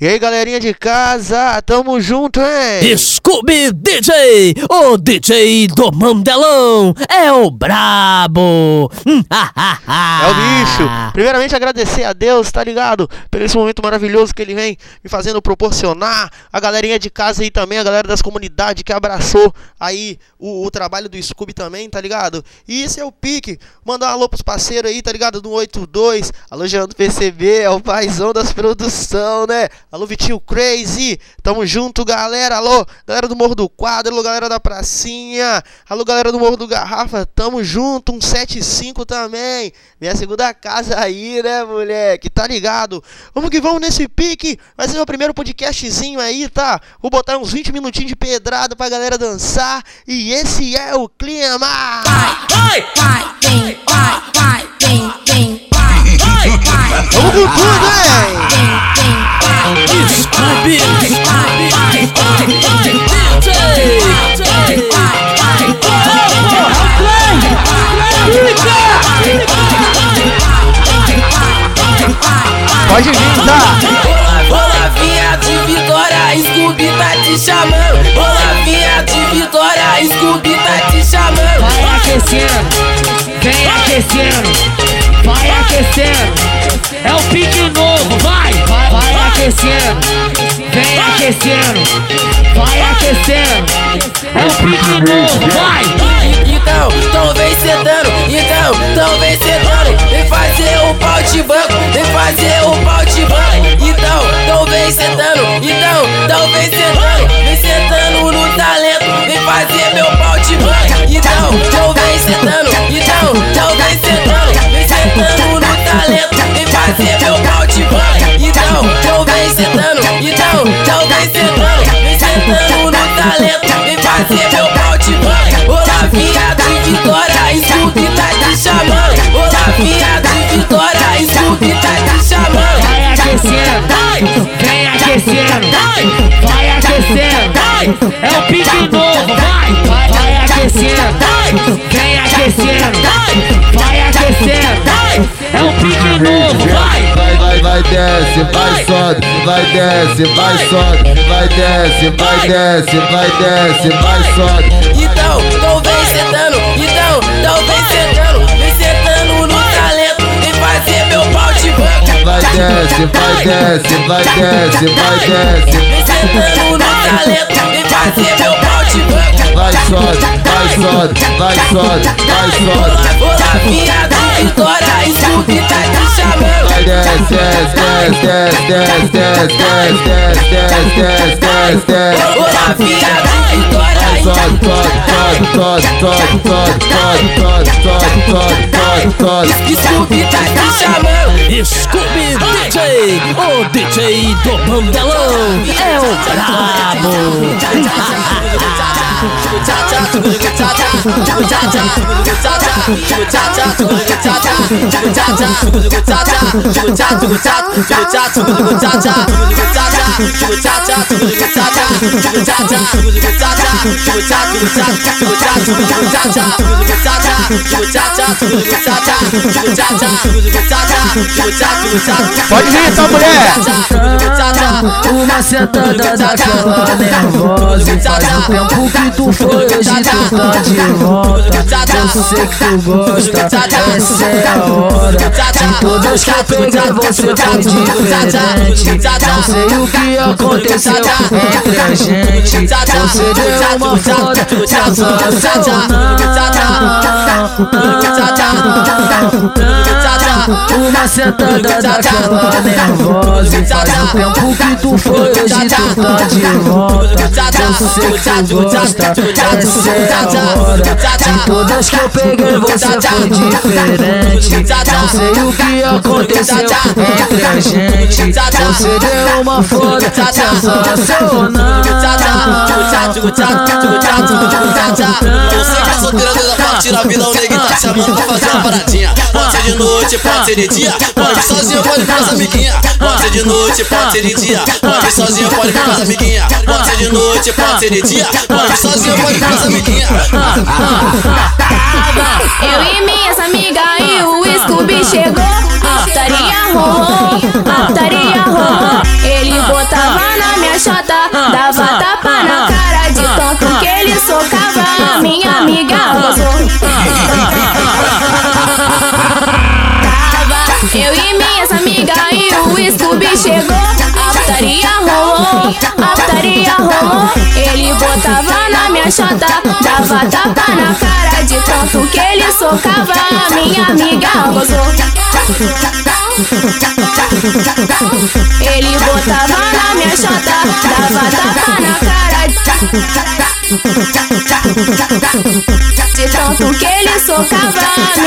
E aí, galerinha de casa, tamo junto, hein? Scooby DJ, o DJ do Mandelão, é o brabo. é o bicho. Primeiramente, agradecer a Deus, tá ligado? Por esse momento maravilhoso que ele vem me fazendo proporcionar. A galerinha de casa aí também, a galera das comunidades que abraçou aí o, o trabalho do Scooby também, tá ligado? E esse é o pique. Mandar um alô pros parceiros aí, tá ligado? Do 82. Alô, Jean do PCB, é o paizão das produção, né? Alô, Vitinho Crazy. Tamo junto, galera. Alô, galera do Morro do Quadro. Alô, galera da Pracinha. Alô, galera do Morro do Garrafa. Tamo junto. 175 também. Minha segunda casa aí, né, moleque? Tá ligado? Vamos que vamos nesse pique. Vai ser o primeiro podcastzinho aí, tá? Vou botar uns 20 minutinhos de pedrada pra galera dançar. E esse é o clima. Vai, vai, vai, vem, vai, vai, vem, vem, vai, vai, vai. Vamos com tudo, hein? Scooby, Pode vir, tá? Olá, vinha de Vitória, Scooby tá te chamando. Olá, vinha de Vitória, Scooby tá te chamando. Vai aquecendo, vem aquecendo, vai aquecendo. É o pique novo, vai, vai, vai aquecendo, vem aquecendo, vai aquecendo. É o pique novo, vai. Então, então vem sentando, então, então vem sentando. Vem fazer o pau de banco, vem fazer o pau de banco. Então, então vem sentando, então, então vem sentando. Vem sentando no talento, vem fazer meu pau de banco. Então, então vem sentando, então, então vem sentando. Sentando, então, então vem sentando. Vem sentando no talento, vem fazer meu pau de banco. Olá, viado de Vitória, Scooby tá te chamando. Olá, viado de Vitória, Scooby tá te chamando. Vai aquecendo, vem aquecendo, vai aquecendo. É o pique novo, vai, vai, vai aquecendo, vem aquecendo, vai aquecendo. Desce, vai, sobe, vai, desce, vai, sobe, vai, desce, vai, desce, vai, desce, vai, sobe. Então, então vem sentando, então, então vem sentando, vem sentando no talento, vem fazer meu pau de banco. Vai, desce, vai, desce, vai, desce, vai, desce. Vem sentando no talento, vem fazer meu pau de banco. Vai, sobe, vai, sobe, vai, sobe, vai, sobe. Olá, viado, Vitória, Scooby tá te chamando. Desce, desce, desce, desce, desce, desce, desce, desce, desce, desce. Olá, viado, Vitória, Sobe, sobe, sobe, Scooby tá te chamando Scooby DJ O DJ do Bandelão É o brabo Pode vir, essa mulher. Uma sentada daquela nervosa faz um tempo que tu foi, hoje tu tá de volta. Eu sei que tu gosta, essa é a hora. De todas que eu peguei você foi diferente. Não sei o que aconteceu entre a gente. Você deu uma Uma sentada daquela nervosa E faz um tempo que tu foi, hoje tu tá de volta Eu sei que tu gosta, essa é a hora De todas que eu peguei você foi diferente Não sei o que aconteceu entre a gente Você deu uma foda sensacional Você que é solteira a partir da vida, o neguinho tá chamando pra fazer uma paradinha. Pode ser de noite, pode ser de dia. Pode vir sozinho, pode vir com as amiguinhas. Pode ser de noite, pode ser de dia. Pode vir sozinho, pode vir com as amiguinhas. Pode ser de noite, pode ser de dia. Pode vir sozinho, pode vir com as amiguinhas. Eu e minhas amigas e o Scooby chegou. A putaria rolou, a putaria rolou. Ele bota Scooby chegou, a putaria rolou, a putaria rolou. Ele botava na minha chota, dava tapa na cara de tanto que ele socava. Minha amiga gozou. Ele botava na minha chota, dava tapa na cara de tanto que ele socava.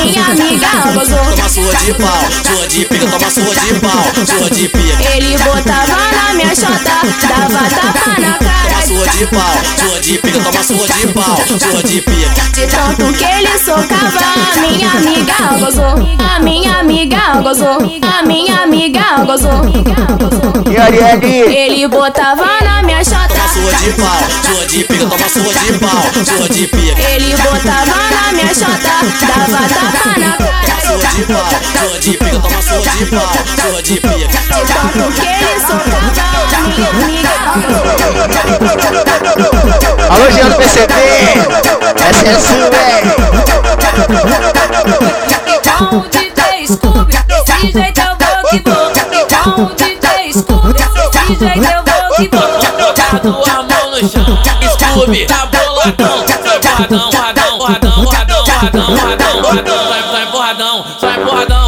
Minha amiga gozou. Toma surra de pau, surra de pica, toma surra de pau, surra de pica. Ele botava na minha chota, dava tapa na Toma cara surra de pau, surra de pica, toma surra de pau, surra de pica. de tanto que ele socava. Minha amiga gozou, a minha amiga gozou, a minha amiga gozou. E Ariane? Ele botava na minha Toma chota, surra de pau, surra de pica, toma surra de pau, surra de pica. ele botava na minha chota, dava tapa na cara Surra de pau, surra de pica, toma surra de pau, surra de pica. de tanto que ele socava. Minha amiga Alô, Jean do PCB! Essa é sua, velho! Com o DJ Scooby, desse jeito eu vou que vou. Com o DJ Scooby, desse jeito eu vou que vou. Botado a mão no chão, Scooby, tá boladão. Sai porradão, porradão, porradão, porradão, porradão, porradão. Sai, sai porradão, sai porradão,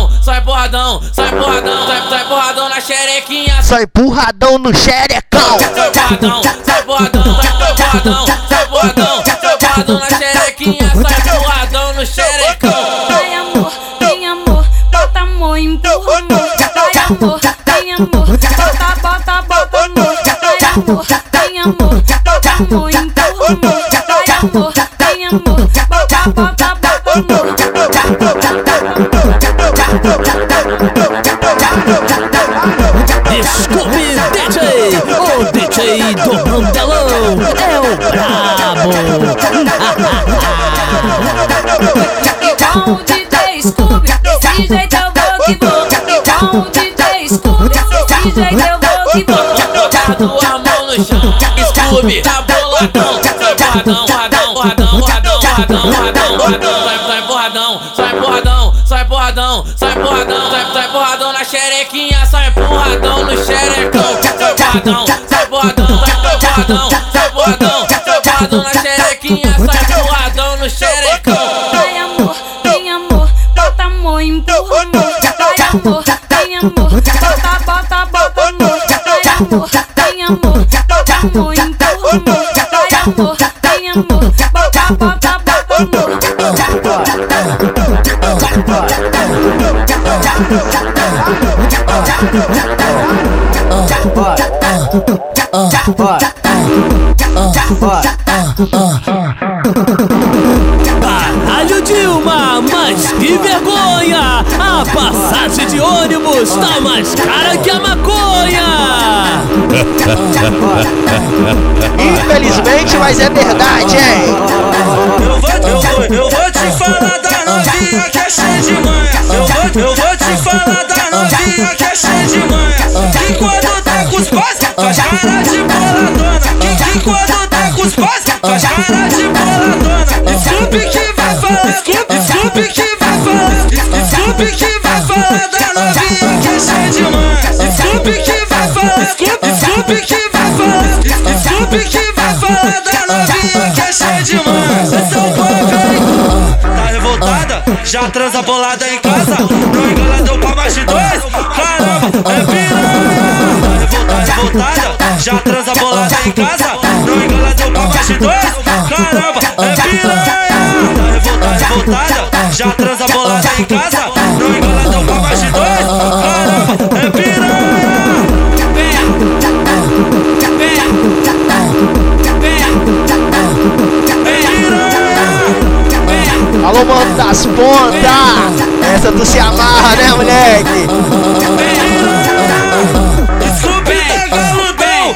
porradão, sai porradão, sai, sai porradão na xerequinha. Só empurradão no xerecão! Sai porradão, sai porradão, sai porradão, sai porradão, sai porradão na xerequinha. Sai porradão no xerecão. Vai amor, vem amor, bota amor, empurra amor. Vai amor, vem amor, bota, bota, bota amor. Vai amor, vem amor, bota amor, empurra amor. Vai amor, vem amor, bota, bota, bota amor. DJ do Mandelão é o brabo. Com o DJ Scooby, jeito eu vou que vou. Com o DJ Scooby, jeito eu vou que vou. Botado a mão no chão, Scooby, tá boladão. Sai porradão, porradão, porradão, porradão, porradão, porradão, porradão. Sai, porradão, sai porradão, sai porradão, sai porradão, sai, porradão na xerequinha, sai porradão no xerecão. Sai porradão, porradão, sai porradão na xerequinha, sai porradão no xerecão. Vai amor, vem amor, bota amor, empurra amor. Vai amor, vem amor, bota, bota, bota amor. Vai amor, vem amor, bota amor, empurra amor. Vai amor, vem amor, bota, bota, bota amor. Caralho, Infelizmente, mas é verdade, hein? Eu vou, eu vou, eu vou te falar da novinha que é cheia de manha. Eu vou, eu vou te falar da novinha que é cheia de manha. Que quando tá com os pais, faz cara de boladona. Que, que quando tá com os pais, faz cara de boladona. Scoop que vai falar, Scoop, Scoop que vai falar, Scoop que vai falar da novinha que é cheia de manha. Scoop que vai falar, Scoop, Scoop que vai falar, Scoop que vai falar da novinha que é cheia de manha. Esse é o hein? Tá revoltada? Já transa bolada em casa? Não engana, deu pra mais de dois? Caramba, é piranha! Tá revoltada, revoltada? Já transa bolada em casa? Não engana, deu pra mais de dois? Caramba, é piranha! Tá revoltada, revoltada? Já transa bolada em casa? Não engana, Alô, mano das pontas! Essa tu se amarra, né, moleque?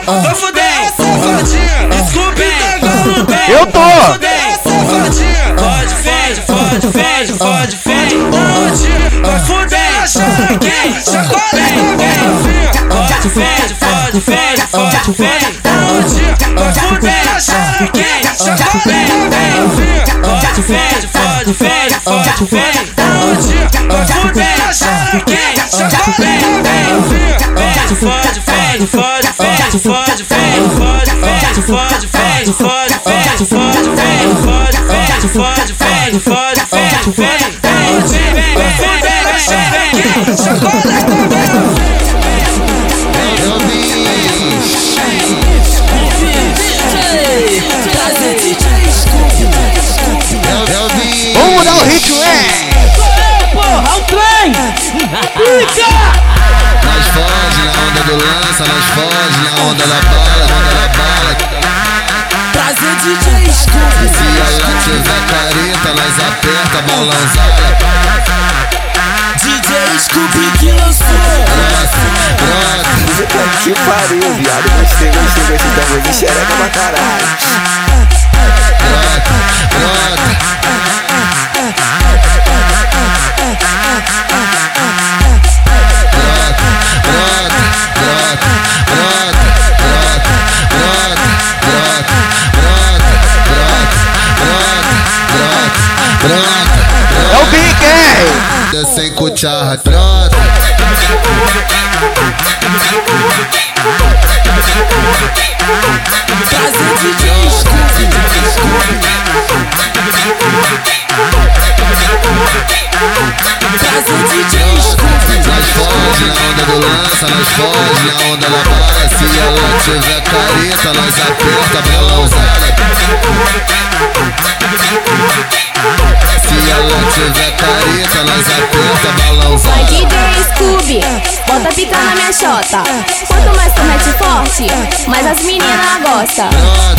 Tá tá Eu tô! Fode, fode, fode, fode, fode, fode. Vai xerequinha, chacoalha também. Fode, fode, fode, Chocolate na onda da bala, onda da bala. Prazer DJ Scooby. Se ela tiver careta, nós aperta, balançada. DJ Scooby que lançou. Brota, Puta que pariu, viado. Gostei, gostei, gostei voz de xereca pra caralho. brota, brota. Brota. É o Big, é! Sem cucharra, trota. Prazer DJ Scooby. Prazer DJ Scooby. Nós foge na onda do lança, nós foge na onda da bala. Se ela tiver careta, nós aperta bela usada. Se ela tiver careta, nós aperta bala Vai usada. DJ Scooby, bota pica na minha chota. Quanto mais tu mete forte, mais as meninas gostam.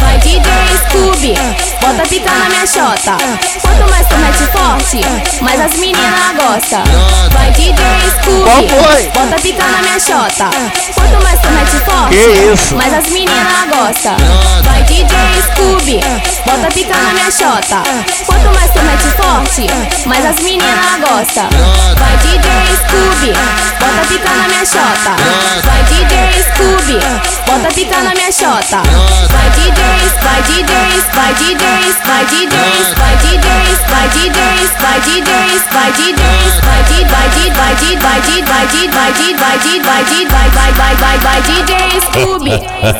Vai DJ Scooby, bota pica na minha chota. Quanto mais tu mete forte, mais as meninas gostam. Vai DJ Qual Scooby, bota pica na minha chota. Quanto mais tu mete forte, Que isso? mais as meninas gostam. Vai DJ Scooby, bota pica na minha chota. Quanto mais tu mete forte, mais as meninas gostam. Vai DJ Scooby, bota pica na minha chota. Vai DJ Scooby, bota pica na minha chota. Vai DJs, vai DJs, vai DJs, vai DJs, vai DJs, vai DJs, vai DJs, vai DJs, vai D, vai D, vai D, vai D, vai D, vai D, vai D, vai D, vai vai vai vai vai DJ Scooby,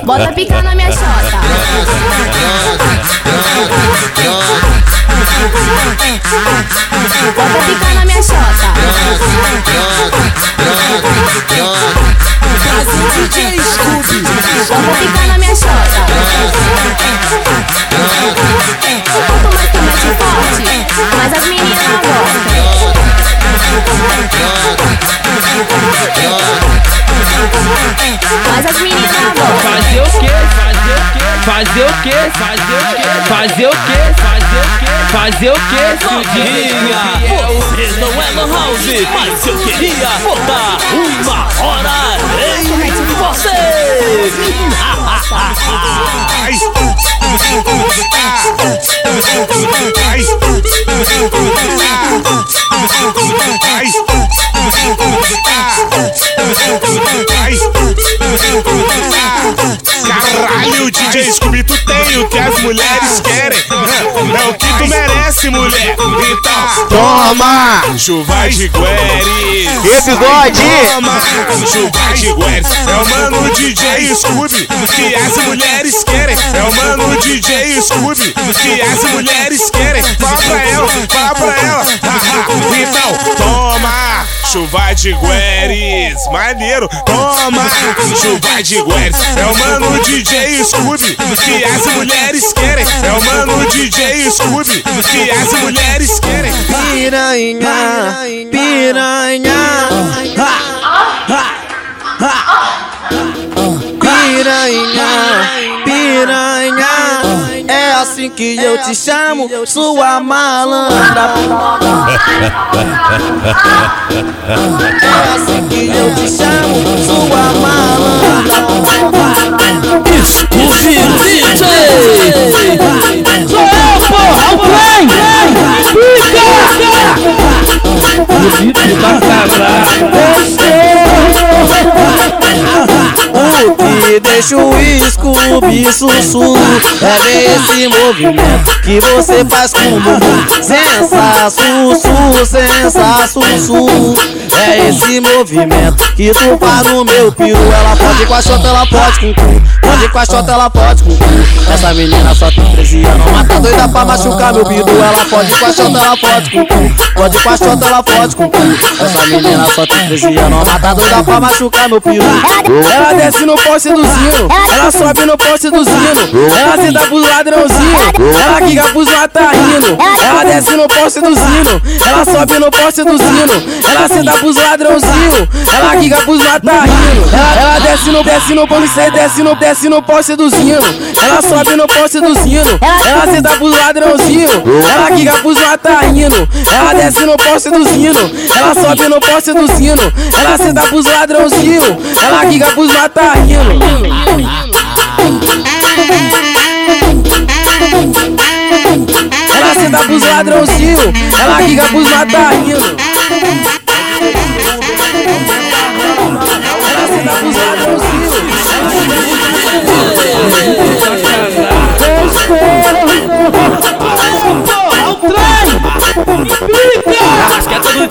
bota pica na minha chota. Bota pica na minha chota. Scooby. Bota pica na minha chota. Quanto mais tu mete forte, mais as meninas gostam. Mais as meninas. Fazer o quê? Fazer o quê? Fazer o quê? Fazer o quê? Fazer o quê? Fazer o quê? Fazer o o Você não é no house, mas eu queria botar uma hora em você. Ai, ai, ai, ai, Caralho, DJ Scooby, tu tem o que as mulheres querem. É o que tu merece, mulher. Então, Toma! chuva de Gueres. E bigode! Toma, chuva de Gueres. É o mano DJ Scooby que as mulheres querem. É o mano DJ Scooby que as mulheres querem. Fala pra ela, fala pra ela. Então, toma, chuva de Gueres. Maneiro, toma, chuva de Gueres. É o mano DJ Scooby que as mulheres querem. É o mano DJ Scooby que as mulheres querem. Piranha. Piranha, assim que eu te chamo, sua malandra. É assim que eu te chamo, sua malandra. Scooby DJ. Sou eu, porra! O trem! Pica! Bonito pra caralho! O que deixa o Scooby sussurro. É esse movimento que você faz com o bumbum. Sensa, sensa, sussurro. É esse movimento que tu faz no meu piru. Ela pode com a chota, ela pode com cu. Pode com a chota, ela pode com cu. Essa menina só tem 13 anos, mas tá doida pra machucar meu bidu. Ela pode com a chota, ela pode com cu. Pode com a chota, ela pode com cu. Essa menina só tem 13 anos, mas tá doida pra machucar meu piru. Ela desce no poste do zino, ela sobe no poste do zino, ela senta pros ladrãozinhos, ela quica pros matarinos. Ela desce no poste do zino, ela sobe no poste do zino, ela senta pros ladrãozinhos, ela quica pros matarinos. Ela, ela desce no, desce no polícia, desce no, desce no poste do zino, ela sobe no poste do zino, ela senta pros ladrãozinhos, ela quica pros matarinos. Ela desce no poste do zino, ela sobe no poste do zino, ela senta pros ladrãozinhos, ela quica pros matarinos. Ela senta pros ladrãozinhos, ela quica pros matarinos.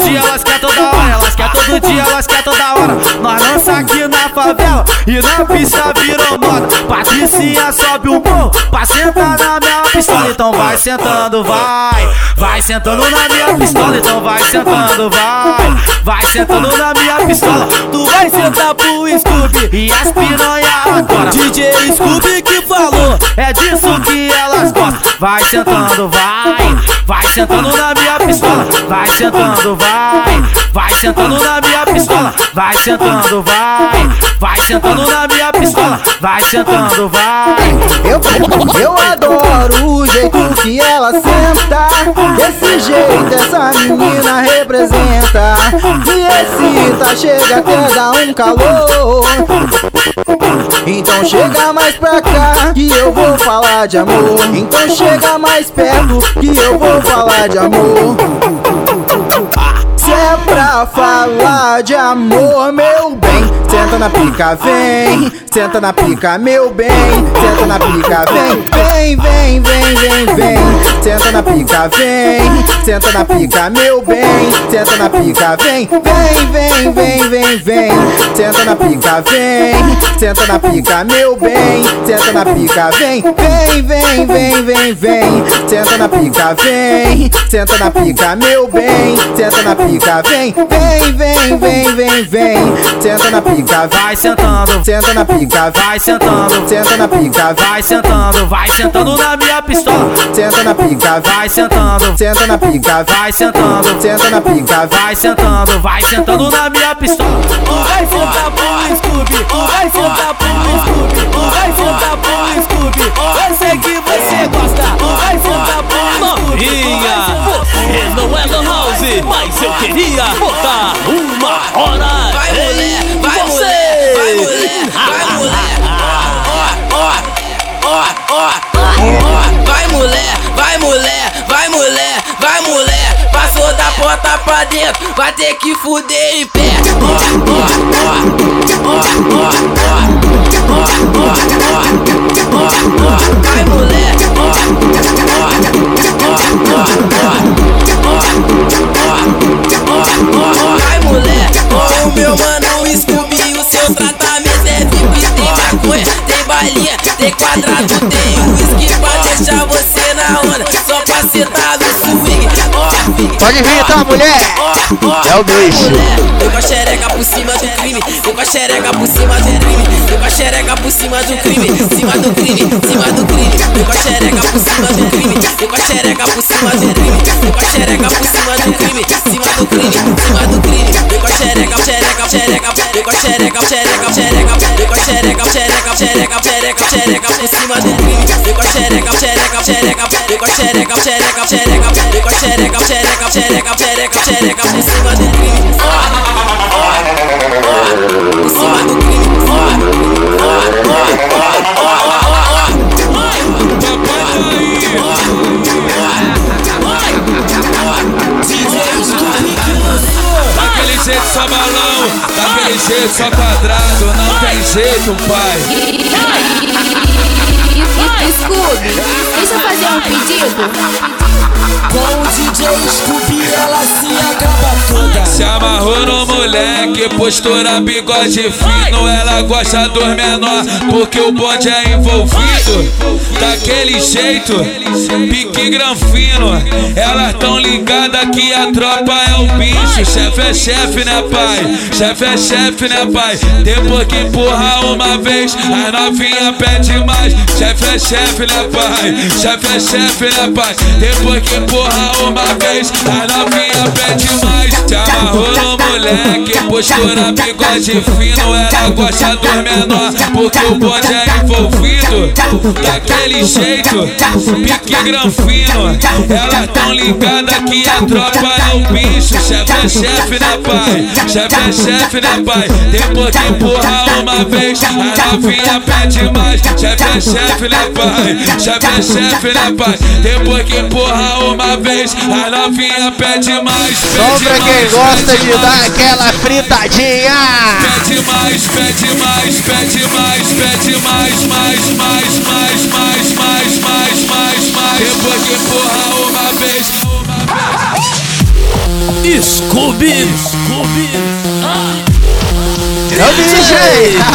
Dia, elas quer toda hora, elas quer todo dia, elas quer toda hora. Nós lança aqui na favela e na pista virou moda. Patricinha sobe o morro pra sentar na minha pistola. Então vai sentando, vai, vai sentando na minha pistola. Então vai sentando, vai, vai sentando na minha pistola. Tu vai sentar pro Scooby e as piranha agora. DJ Scooby que falou, é disso que elas gostam. Vai sentando, vai, vai sentando na minha pistola. Vai sentando, vai, vai sentando na minha pistola. Vai sentando, vai, vai sentando na minha pistola. Vai sentando, vai. Eu, eu adoro o jeito que ela senta Desse jeito essa menina representa. Me excita, chega até dar um calor. Então chega mais pra cá que eu vou falar de amor. Então chega mais perto que eu vou falar de amor. Se é pra falar de amor, meu bem Senta na pica, vem. Senta na pica, meu bem Senta na pica, vem. Vem, vem, vem, vem, vem Senta na pica, vem Senta na pica, meu bem Senta na pica, vem Vem, vem, vem, vem, vem Senta na pica, vem Senta na pica, meu bem Senta na pica, vem Vem, vem, vem, vem, vem Senta na pica, vem Senta na pica, meu bem Senta na pica, vem Vem, vem, vem, vem, vem Senta na pica, Vai sentando, Senta na pica, vai sentando, Senta na pica, vai sentando, vai sentando na minha pistola. Senta na pica, Vai sentando, Senta na pica, vai sentando, Senta na pica, vai sentando, vai sentando na minha pistola. Vai sentar pro Scooby, vai sentar pro Scooby, vai sentar pra dentro, vai ter que fuder em pé. Vai mulher, vai mulher. O meu mano Scooby, o seu tratamento é VIP. Tem maconha, tem balinha, tem quadrado, tem whisky pra deixar você na onda. Só pra citar. Pode vir, tá, mulher? É o bicho. Vem com a xereca por cima do crime, vem com a xereca por cima do crime, por cima do crime, cima do crime, cima do crime, vem com a xereca por cima do crime, vem com a xereca por cima do crime, vem com a xereca por cima do crime, cima do crime, cima do crime, vem com a xereca, xereca, xereca, vem com a xereca, xereca, xereca, vem com a xereca, xereca, xereca, xereca, xereca por cima do crime, vem com a xereca, xereca, xereca, vem com a xereca, xereca, xereca, vem com a xereca, xereca, xereca, xereca, xereca por cima do crime. Por cima do crime. Daquele jeito só quadrado, não tem jeito, pai. Scooby, deixa eu fazer um pedido. Com o DJ Scooby ela se acaba Se amarrou no moleque, postura bigode fino Ela gosta dos menor, porque o bonde é envolvido Daquele jeito, pique granfino Elas tão ligadas que a tropa é o bicho Chefe é chefe, né pai? Chefe é chefe, né pai? Depois que empurra uma vez, a novinha pede mais Chefe é chefe, né pai? Chefe é chefe, né pai? Depois que empurra uma vez, a novinha pede mais Te no moleque, postura bigode fino Ela gosta dos menor, porque o bonde é envolvido Daquele jeito, pique granfino Elas tão ligadas que a tropa é o bicho Chefe é chefe, né pai? Chefe é chefe, né pai? Depois que empurra uma vez, a novinha pede mais Chefe é chefe, né pai? Chefe é chefe, né pai? Depois que empurra uma vez, a novinha pede mais pra quem gosta de dar aquela fritadinha. Pede mais, pede mais, pede mais, pede mais, mais, mais, mais, mais, mais, mais, mais, mais. Depois que empurra uma vez, Scooby Scooby É o DJ.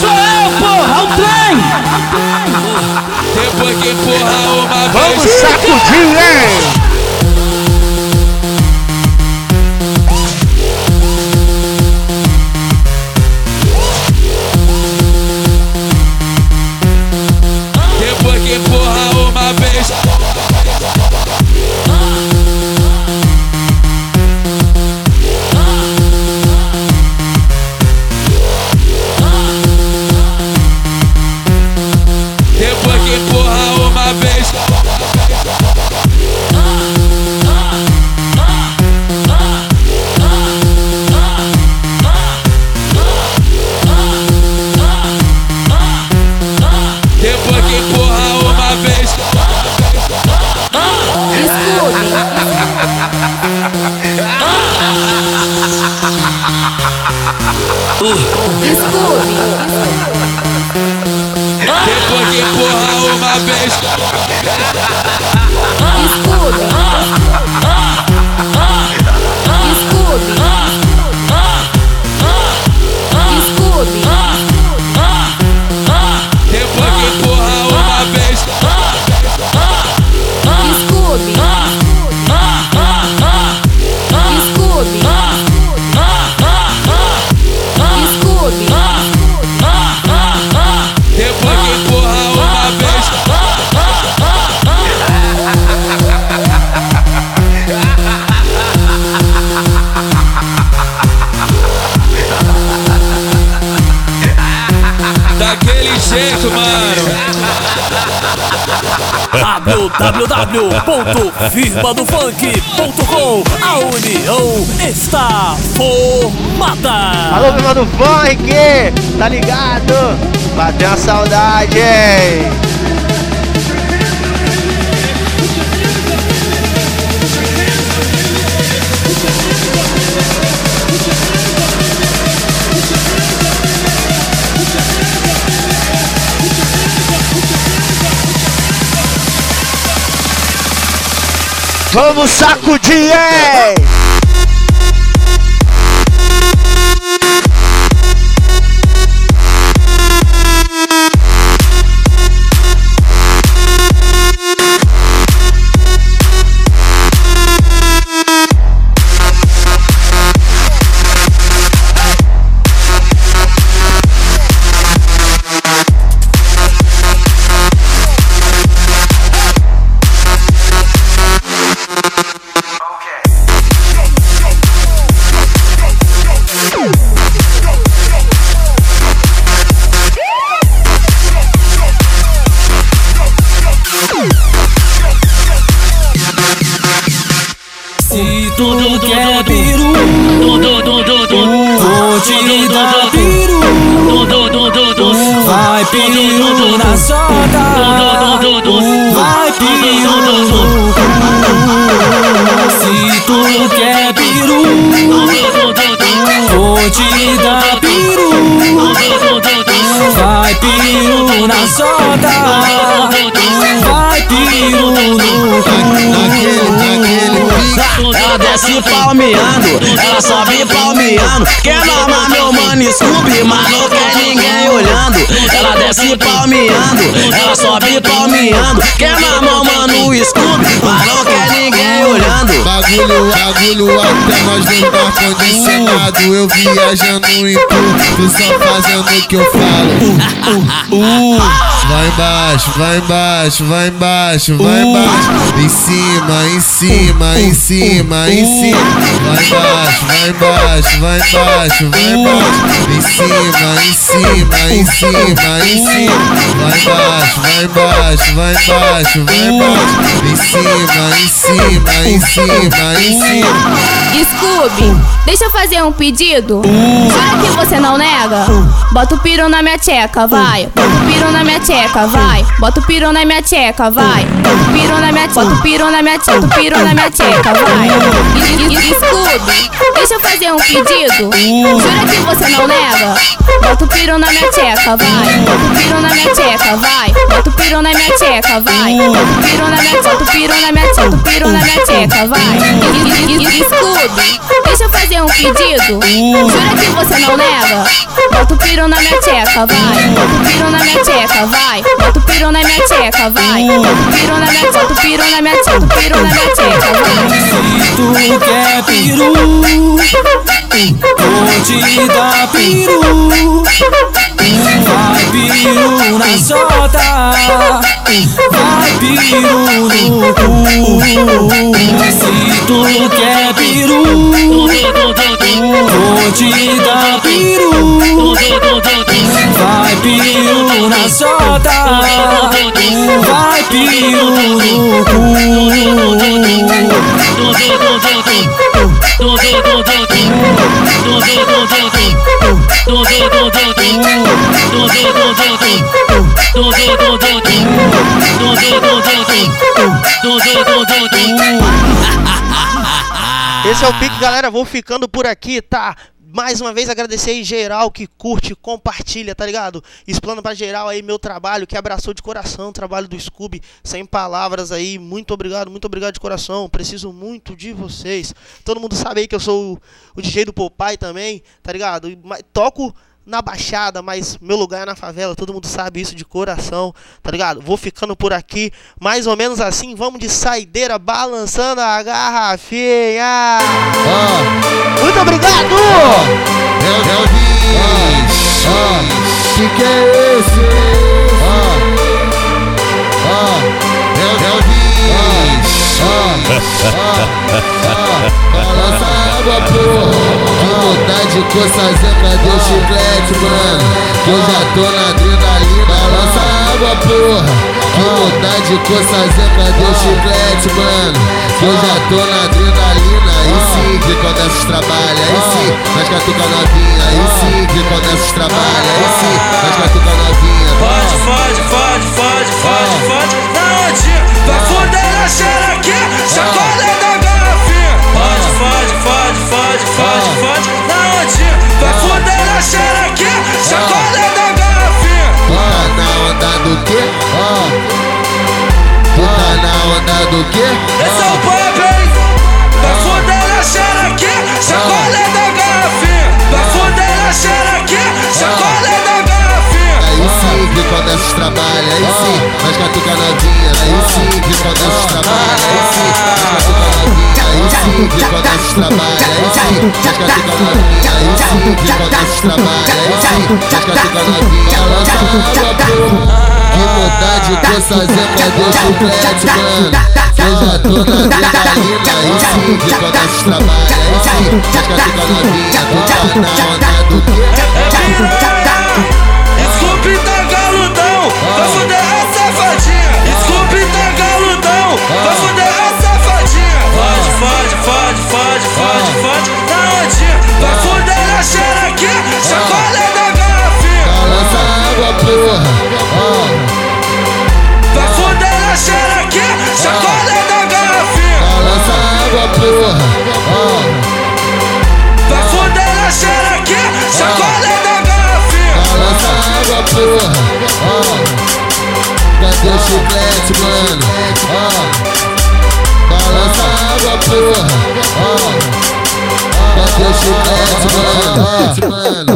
Sou eu, porra, o trem depois que empurra uma vez. Vamos sacudir, hein? www.firmadofunk.com A união está formada Alô, turma do funk, tá ligado? Bateu a saudade, hein? Vamos sacudir, hein? Piru na solta, vai piru no Ela desce palmeando, ela sobe palmeando. Quer mamar meu mano Scooby, mas não quer ninguém olhando. Ela desce palmeando, ela sobe palmeando. Quer mamar mano Scooby, mas não quer ninguém olhando. Bagulho, bagulho até nós não tá condicionado Eu viajando em tu, tu só fazendo o que eu falo Vai embaixo, vai embaixo, vai embaixo, vai embaixo Em cima, em cima, em cima, em cima Vai embaixo, vai embaixo, vai embaixo, vai embaixo Em cima, em cima, em cima, em cima Vai embaixo, vai embaixo, vai embaixo, vai embaixo Em cima, em cima, em cima, em cima Scooby, deixa eu fazer um pedido. Jura que você não nega? Bota o piru na minha tcheca, vai. Bota o piru na minha tcheca, vai. Bota o piru na minha tcheca, vai. Bota o piru na minha Bota o piru na minha tcheca, bota o piru na minha tcheca, vai. E- e- Scooby, deixa eu fazer um pedido. Jura que você não nega? Bota o na minha tcheca, vai. Bota o na minha tcheca, vai. Bota o na minha tcheca, vai. Bota o na minha bota o piru na minha bota o piru na minha tcheca, vai. E- e- e- Scooby, deixa eu fazer um pedido. Jura que você não nega? Bota o na minha tcheca, vai. Bota o na minha tcheca, vai. Bota o na minha tcheca, vai. Bota o na minha bota o piru na minha o piru na minha tcheca, vai. Tu quer peru, vou te dar peru. Vai peru na solta, vai peru no cu. Se tu quer peru, Esse é o pique, galera. Vou ficando por aqui, tá? Mais uma vez agradecer aí geral que curte, compartilha, tá ligado? Explana pra geral aí meu trabalho, que abraçou de coração o trabalho do Scooby, sem palavras aí. Muito obrigado, muito obrigado de coração. Preciso muito de vocês. Todo mundo sabe aí que eu sou o, o DJ do Popeye também, tá ligado? Toco na Baixada, mas meu lugar é na favela, todo mundo sabe isso de coração, tá ligado? Vou ficando por aqui, mais ou menos assim, vamos de saideira, balançando a garrafinha. Muito obrigado! O bicho. Que que é esse? Balança a água, porra. Que vontade de coçar cadê o chiclete, mano? Que eu já tô na adrenalina. Balança a água, porra. Que vontade de coçar cadê o chiclete, mano? Que eu já tô na adrenalina. Aí sim que começa os trabalhos. Aí sim, nós catuca novinha. Aí sim que começa os trabalhos. Aí sim, nós catuca novinha. Fode, fode, fode, fode, fode, fode Ondinha, vai foder na xerequinha Chacoalha da garrafinha. Fode, fode, fode, fode, fode, fode Na ondinha, vai foder na xerequinha Chacoalha da garrafinha. Tá na onda do quê? Tá na onda do quê? Trabalhos, aí sim, nós catuca novinha, aí sim que começa os trabalhos, aí sim, nós catuca novinha, aí sim que começa os trabalhos, aí sim, nós catuca novinha, aí sim que começa os trabalhos, aí sim, nós catuca novinha, lança água, porra. Que vontade de coçar cadê o chiclete, mano? Que eu já tô na adrenalina, aí sim que começa os trabalhos, aí sim, nós catuca novinha, tá na onda do tá galudão, vai foder a safadinha. Scooby tá galudão, vai foder a safadinha. Fode, fode, fode, fode, fode, fode, na ondinha. Vai foder na xerequinha, chacoalha da garrafinha. Balança água, porra. Vai foder na xerequinha, chacoalha da garrafinha. Balança água, porra. Vai foder na xerequinha, chacoalha da garrafinha. Balança água, porra. Chiclete, mano. Ó, balança a água, porra. Ó, cadê o chiclete, mano?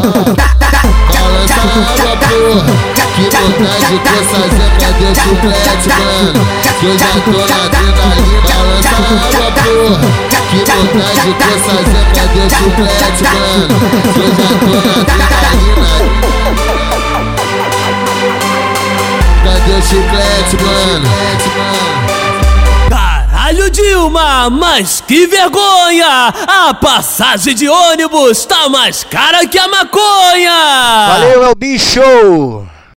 Balança a água, porra. Que vontade com essa zé, cadê o chiclete, mano? Que eu já tô na adrenalina. Balança a água, porra. Que vontade com essa zé, cadê o chiclete, mano? Que eu já tô na adrenalina. Cadê o chiclete, mano? Caralho, Dilma, mas que vergonha! A passagem de ônibus tá mais cara que a maconha! Valeu, é o bicho!